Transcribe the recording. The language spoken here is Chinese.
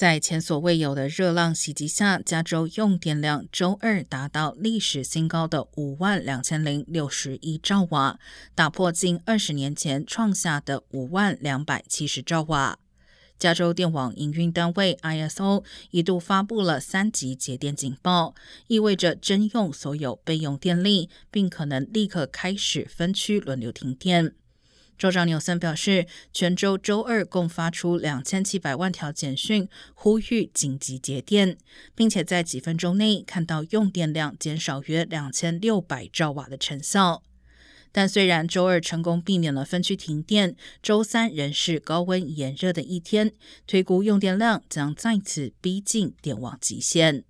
在前所未有的热浪袭击下，加州用电量周二达到历史新高的五万两千零六十一兆瓦，打破近二十年前创下的五万两百七十兆瓦。加州电网营运单位 ISO 一度发布了三级节电警报，意味着征用所有备用电力，并可能立刻开始分区轮流停电。州长纽森表示，全州周二共发出两千七百万条简讯，呼吁紧急节电，并且在几分钟内看到用电量减少约两千六百兆瓦的成效。但虽然周二成功避免了分区停电，周三仍是高温炎热的一天，推估用电量将再次逼近电网极限。